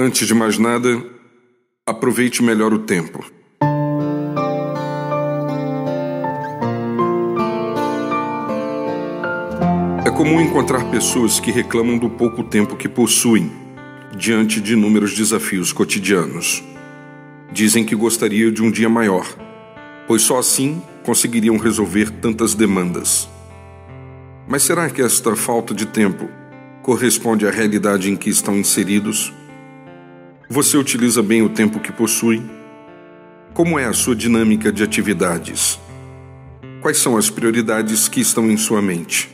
Antes de mais nada, aproveite melhor o tempo. É comum encontrar pessoas que reclamam do pouco tempo que possuem diante de inúmeros desafios cotidianos. Dizem que gostariam de um dia maior, pois só assim conseguiriam resolver tantas demandas. Mas será que esta falta de tempo corresponde à realidade em que estão inseridos? Você utiliza bem o tempo que possui? Como é a sua dinâmica de atividades? Quais são as prioridades que estão em sua mente?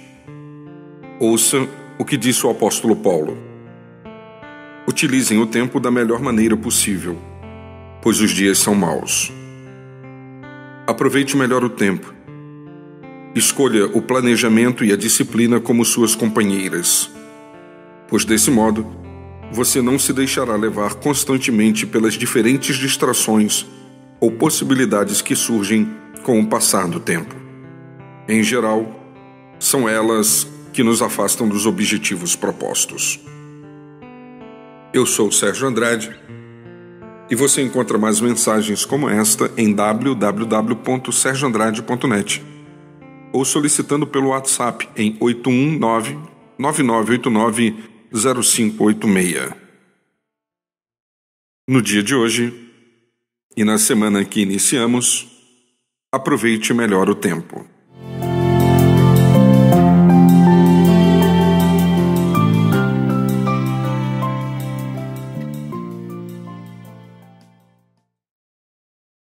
Ouça o que disse o apóstolo Paulo. Utilizem o tempo da melhor maneira possível, pois os dias são maus. Aproveite melhor o tempo. Escolha o planejamento e a disciplina como suas companheiras, pois desse modo você não se deixará levar constantemente pelas diferentes distrações ou possibilidades que surgem com o passar do tempo. Em geral, são elas que nos afastam dos objetivos propostos. Eu sou Sérgio Andrade e você encontra mais mensagens como esta em www.sergioandrade.net ou solicitando pelo WhatsApp em 819 9989 0586. No dia de hoje e na semana que iniciamos, aproveite melhor o tempo.